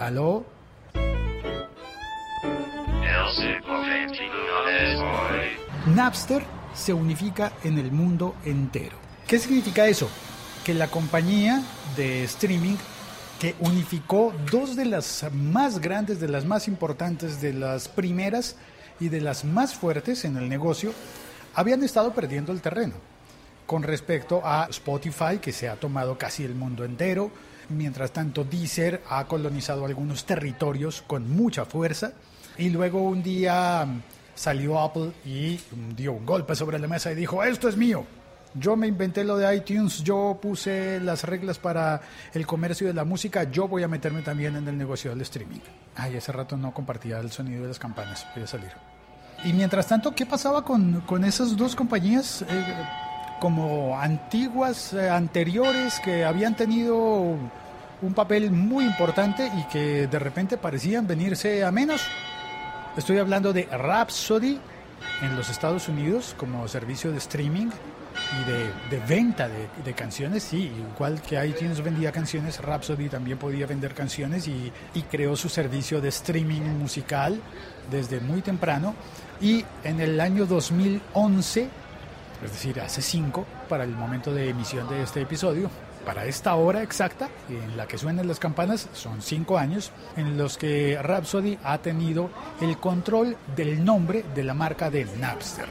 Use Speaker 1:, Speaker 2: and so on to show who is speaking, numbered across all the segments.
Speaker 1: ¿Aló? Napster se unifica en el mundo entero. ¿Qué significa eso? Que la compañía de streaming que unificó dos de las más grandes, de las más importantes, de las primeras y de las más fuertes en el negocio, habían estado perdiendo el terreno con respecto a Spotify, que se ha tomado casi el mundo entero. Mientras tanto, Deezer ha colonizado algunos territorios con mucha fuerza. Y luego un día salió Apple y dio un golpe sobre la mesa y dijo, esto es mío. Yo me inventé lo de iTunes, yo puse las reglas para el comercio de la música, yo voy a meterme también en el negocio del streaming. Ay, hace rato no compartía el sonido de las campanas, voy a salir. Y mientras tanto, ¿qué pasaba con, con esas dos compañías eh, como antiguas, eh, anteriores, que habían tenido un papel muy importante y que de repente parecían venirse a menos? Estoy hablando de Rhapsody en los Estados Unidos como servicio de streaming y de, venta de, canciones, sí, igual que iTunes vendía canciones, Rhapsody también podía vender canciones y, y, creó su servicio de streaming musical desde muy temprano. Y en el año 2011, es decir, hace cinco, para el momento de emisión de este episodio, para esta hora exacta en la que suenan las campanas, son cinco años en los que Rhapsody ha tenido el control del nombre de la marca de Napster.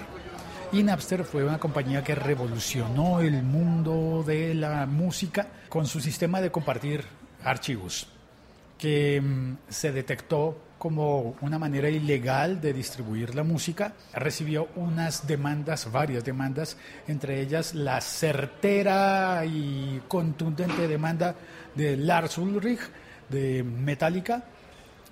Speaker 1: Y Napster fue una compañía que revolucionó el mundo de la música con su sistema de compartir archivos, que mm, se detectó como una manera ilegal de distribuir la música, recibió unas demandas, varias demandas, entre ellas la certera y contundente demanda de Lars Ulrich de Metallica.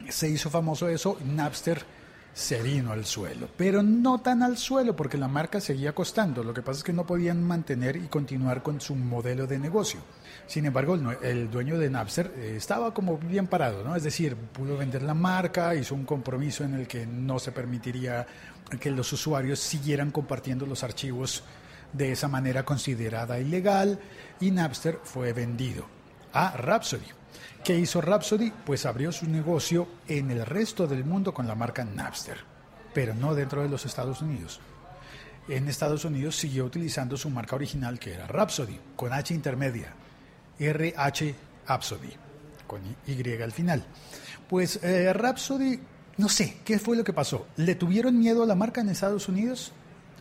Speaker 1: Se hizo famoso eso, Napster se vino al suelo, pero no tan al suelo porque la marca seguía costando, lo que pasa es que no podían mantener y continuar con su modelo de negocio. Sin embargo, el dueño de Napster eh, estaba como bien parado, ¿no? Es decir, pudo vender la marca, hizo un compromiso en el que no se permitiría que los usuarios siguieran compartiendo los archivos de esa manera considerada ilegal y Napster fue vendido a Rhapsody. ¿Qué hizo Rhapsody? Pues abrió su negocio en el resto del mundo con la marca Napster, pero no dentro de los Estados Unidos. En Estados Unidos siguió utilizando su marca original que era Rhapsody, con H intermedia RH Rhapsody, con Y al final. Pues eh, Rhapsody, no sé, ¿qué fue lo que pasó? ¿Le tuvieron miedo a la marca en Estados Unidos?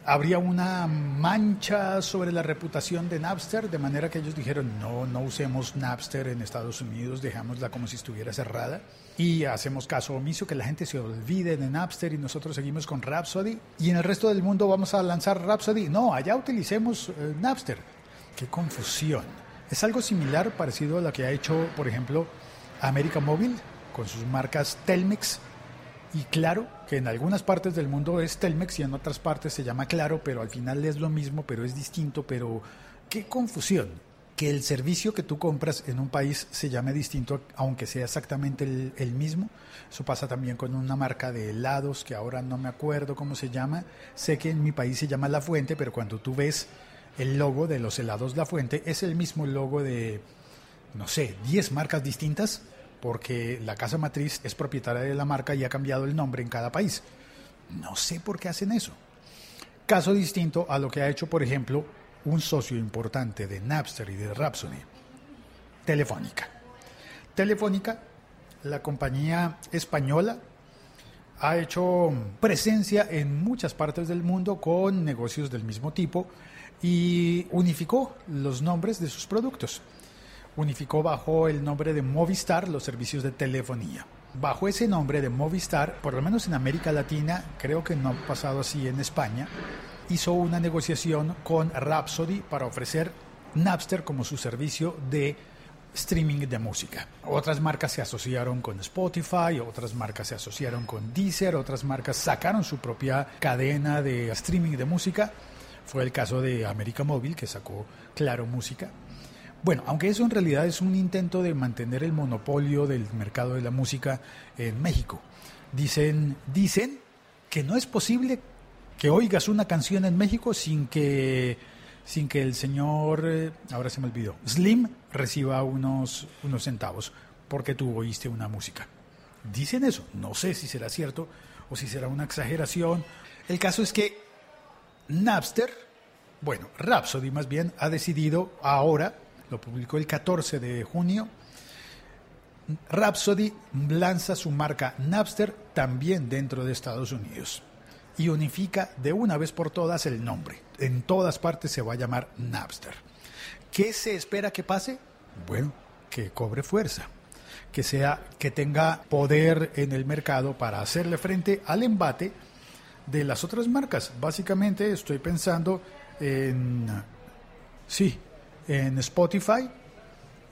Speaker 1: ¿Habría una mancha sobre la reputación de Napster? De manera que ellos dijeron, no, no usemos Napster en Estados Unidos, dejámosla como si estuviera cerrada. Y hacemos caso omiso, que la gente se olvide de Napster y nosotros seguimos con Rhapsody. Y en el resto del mundo vamos a lanzar Rhapsody. No, allá utilicemos eh, Napster. Qué confusión. Es algo similar, parecido a lo que ha hecho, por ejemplo, América Móvil con sus marcas Telmex y Claro, que en algunas partes del mundo es Telmex y en otras partes se llama Claro, pero al final es lo mismo, pero es distinto, pero qué confusión que el servicio que tú compras en un país se llame distinto, aunque sea exactamente el, mismo. Eso pasa también con una marca de helados que ahora no me acuerdo cómo se llama. Sé que en mi país se llama La Fuente, pero cuando tú ves el logo de los helados La Fuente es el mismo logo de, no sé, 10 marcas distintas, porque la casa matriz es propietaria de la marca y ha cambiado el nombre en cada país. No sé por qué hacen eso. Caso distinto a lo que ha hecho, por ejemplo, un socio importante de Napster y de Rhapsody, Telefónica. Telefónica, la compañía española, ha hecho presencia en muchas partes del mundo con negocios del mismo tipo y unificó los nombres de sus productos. Unificó bajo el nombre de Movistar los servicios de telefonía. Bajo ese nombre de Movistar, por lo menos en América Latina, creo que no ha pasado así en España, hizo una negociación con Rhapsody para ofrecer Napster como su servicio de streaming de música. Otras marcas se asociaron con Spotify, otras marcas se asociaron con Deezer, otras marcas sacaron su propia cadena de streaming de música fue el caso de América Móvil, que sacó Claro Música. Bueno, aunque eso en realidad es un intento de mantener el monopolio del mercado de la música en México. Dicen, dicen que no es posible que oigas una canción en México sin que, sin que el señor, eh, ahora se me olvidó, Slim reciba unos, unos centavos. porque tú oíste una música. Dicen eso, no sé si será cierto o si será una exageración. El caso es que Napster, bueno, Rhapsody más bien, ha decidido ahora, lo publicó el 14 de junio, Rhapsody lanza su marca Napster también dentro de Estados Unidos y unifica de una vez por todas el nombre. En todas partes se va a llamar Napster. ¿Qué se espera que pase? Bueno, que cobre fuerza, que sea que tenga poder en el mercado para hacerle frente al embate de las otras marcas. Básicamente estoy pensando en sí, en Spotify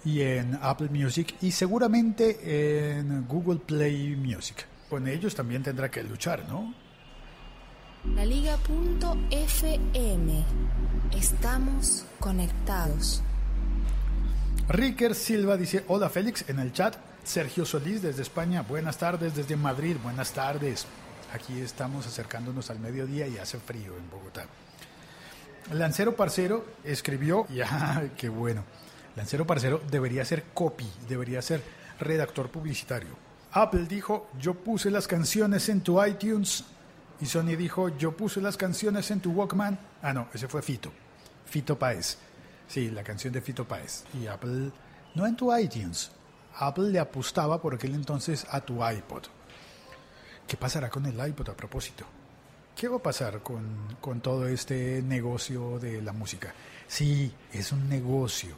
Speaker 1: y en Apple Music y seguramente en Google Play Music. Con ellos también tendrá que luchar, ¿no?
Speaker 2: La Liga.fm. Estamos conectados.
Speaker 1: Ricker Silva dice, hola Félix, en el chat. Sergio Solís desde España, buenas tardes desde Madrid, buenas tardes. Aquí estamos acercándonos al mediodía y hace frío en Bogotá. Lancero Parcero escribió, ya, qué bueno. Lancero Parcero debería ser copy, debería ser redactor publicitario. Apple dijo, yo puse las canciones en tu iTunes. Y Sony dijo, yo puse las canciones en tu Walkman. Ah, no, ese fue Fito. Fito Páez. Sí, la canción de Fito Páez. Y Apple, no en tu iTunes. Apple le apostaba por aquel entonces a tu iPod. ¿Qué pasará con el iPod a propósito? ¿Qué va a pasar con, con todo este negocio de la música? Sí, es un negocio.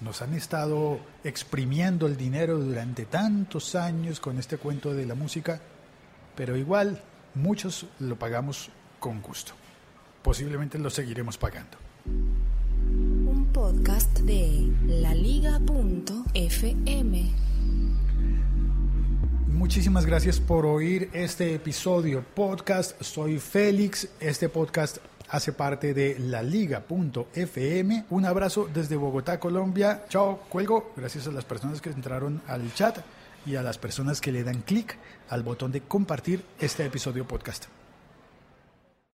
Speaker 1: Nos han estado exprimiendo el dinero durante tantos años con este cuento de la música, pero igual muchos lo pagamos con gusto. Posiblemente lo seguiremos pagando.
Speaker 2: Un podcast de laliga.fm.
Speaker 1: Muchísimas gracias por oír este episodio podcast. Soy Félix. Este podcast hace parte de laliga.fm. Un abrazo desde Bogotá, Colombia. Chao, cuelgo. Gracias a las personas que entraron al chat y a las personas que le dan clic al botón de compartir este episodio podcast.